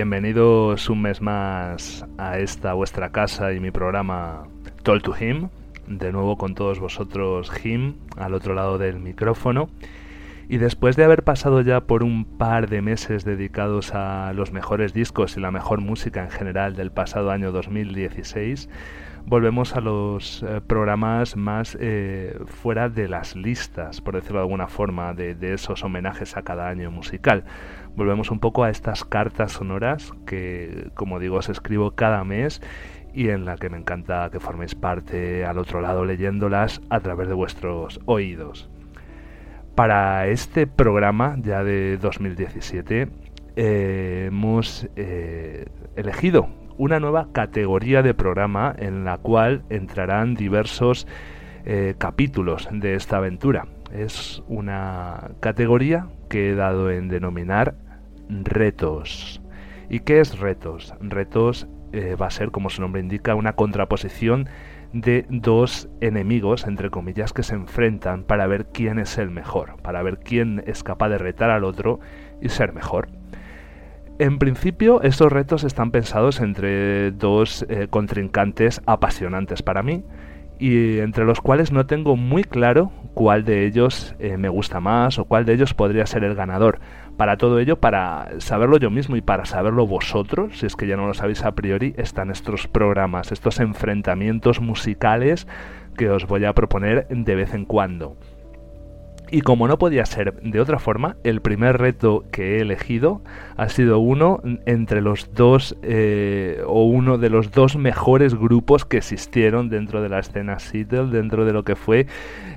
Bienvenidos un mes más a esta vuestra casa y mi programa Told to Him. De nuevo con todos vosotros, Him, al otro lado del micrófono. Y después de haber pasado ya por un par de meses dedicados a los mejores discos y la mejor música en general del pasado año 2016, volvemos a los eh, programas más eh, fuera de las listas, por decirlo de alguna forma, de, esos homenajes a cada año musical. Volvemos un poco a estas cartas sonoras que, como digo, os escribo cada mes y en la que me encanta que forméis parte al otro lado leyéndolas a través de vuestros oídos. Para este programa ya de 2017 eh, hemos elegido una nueva categoría de programa en la cual entrarán diversos eh, capítulos de esta aventura. Es una categoría que he dado en denominar retos. ¿Y qué es retos? Retos eh, va a ser, como su nombre indica, una contraposición de dos enemigos, entre comillas, que se enfrentan para ver quién es el mejor, para ver quién es capaz de retar al otro y ser mejor. En principio, estos retos están pensados entre dos eh, contrincantes apasionantes para mí y entre los cuales no tengo muy claro cuál de ellos eh, me gusta más o cuál de ellos podría ser el ganador. Para todo ello, para saberlo yo mismo y para saberlo vosotros, si es que ya no lo sabéis a priori, están estos programas, estos enfrentamientos musicales que os voy a proponer de vez en cuando. Y como no podía ser de otra forma, el primer reto que he elegido ha sido uno entre los dos, eh, o uno de los dos mejores grupos que existieron dentro de la escena Seattle, dentro de lo que fue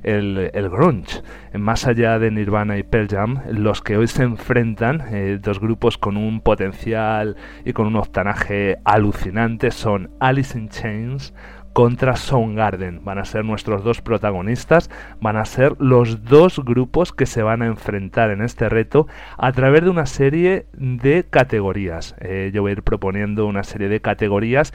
el, grunge. Más allá de Nirvana y Pearl Jam, los que hoy se enfrentan, eh, dos grupos con un potencial y con un octanaje alucinante, son Alice in Chains, contra Soundgarden. Van a ser nuestros dos protagonistas, van a ser los dos grupos que se van a enfrentar en este reto a través de una serie de categorías. Eh, yo voy a ir proponiendo una serie de categorías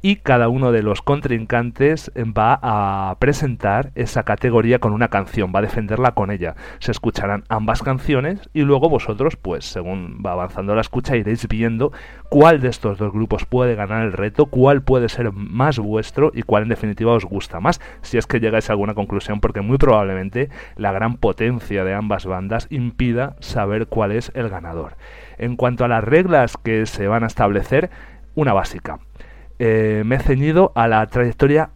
y cada uno de los contrincantes va a presentar esa categoría con una canción, va a defenderla con ella. Se escucharán ambas canciones y luego vosotros, pues según va avanzando la escucha, iréis viendo cuál de estos dos grupos puede ganar el reto, cuál puede ser más vuestro y cuál en definitiva os gusta más, si es que llegáis a alguna conclusión, porque muy probablemente la gran potencia de ambas bandas impida saber cuál es el ganador. En cuanto a las reglas que se van a establecer, una básica. Eh, me he ceñido a la trayectoria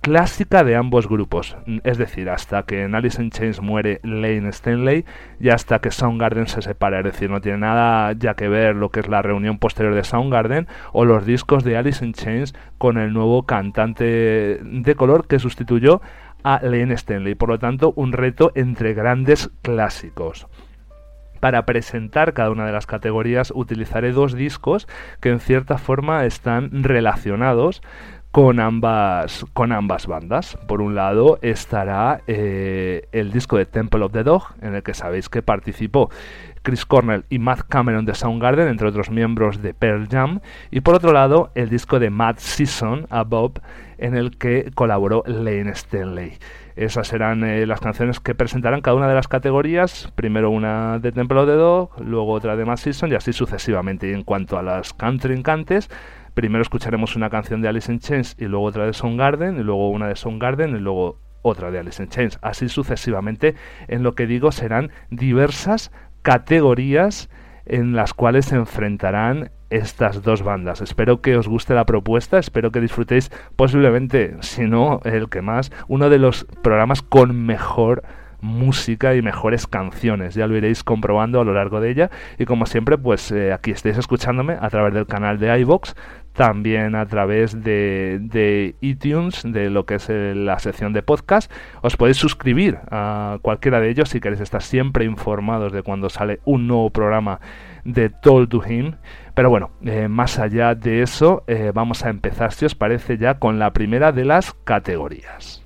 clásica de ambos grupos, es decir, hasta que en Alice in Chains muere Lane Stanley y hasta que Soundgarden se separa, es decir, no tiene nada ya que ver lo que es la reunión posterior de Soundgarden o los discos de Alice in Chains con el nuevo cantante de color que sustituyó a Lane Stanley, por lo tanto, un reto entre grandes clásicos. Para presentar cada una de las categorías utilizaré dos discos que en cierta forma están relacionados con ambas, con ambas bandas. Por un lado estará eh, el disco de Temple of the Dog, en el que sabéis que participó Chris Cornell y Matt Cameron de Soundgarden, entre otros miembros de Pearl Jam. Y por otro lado, el disco de Matt Season, Above, en el que colaboró Lane Stanley. Esas serán eh, las canciones que presentarán cada una de las categorías. Primero una de Temple of the Dog, luego otra de Matt Season y así sucesivamente. Y en cuanto a las contrincantes, primero escucharemos una canción de Alice in Chains y luego otra de Garden y luego una de Garden y luego otra de Alice in Chains. Así sucesivamente, en lo que digo serán diversas categorías en las cuales se enfrentarán estas dos bandas. Espero que os guste la propuesta, espero que disfrutéis posiblemente, si no el que más, uno de los programas con mejor música y mejores canciones. Ya lo iréis comprobando a lo largo de ella. Y como siempre, pues eh, aquí estáis escuchándome a través del canal de iVox, también a través de, iTunes, de lo que es eh, la sección de podcast. Os podéis suscribir a cualquiera de ellos si queréis estar siempre informados de cuando sale un nuevo programa de Told to Him. Pero bueno, eh, más allá de eso, eh, vamos a empezar, si os parece, ya con la primera de las categorías.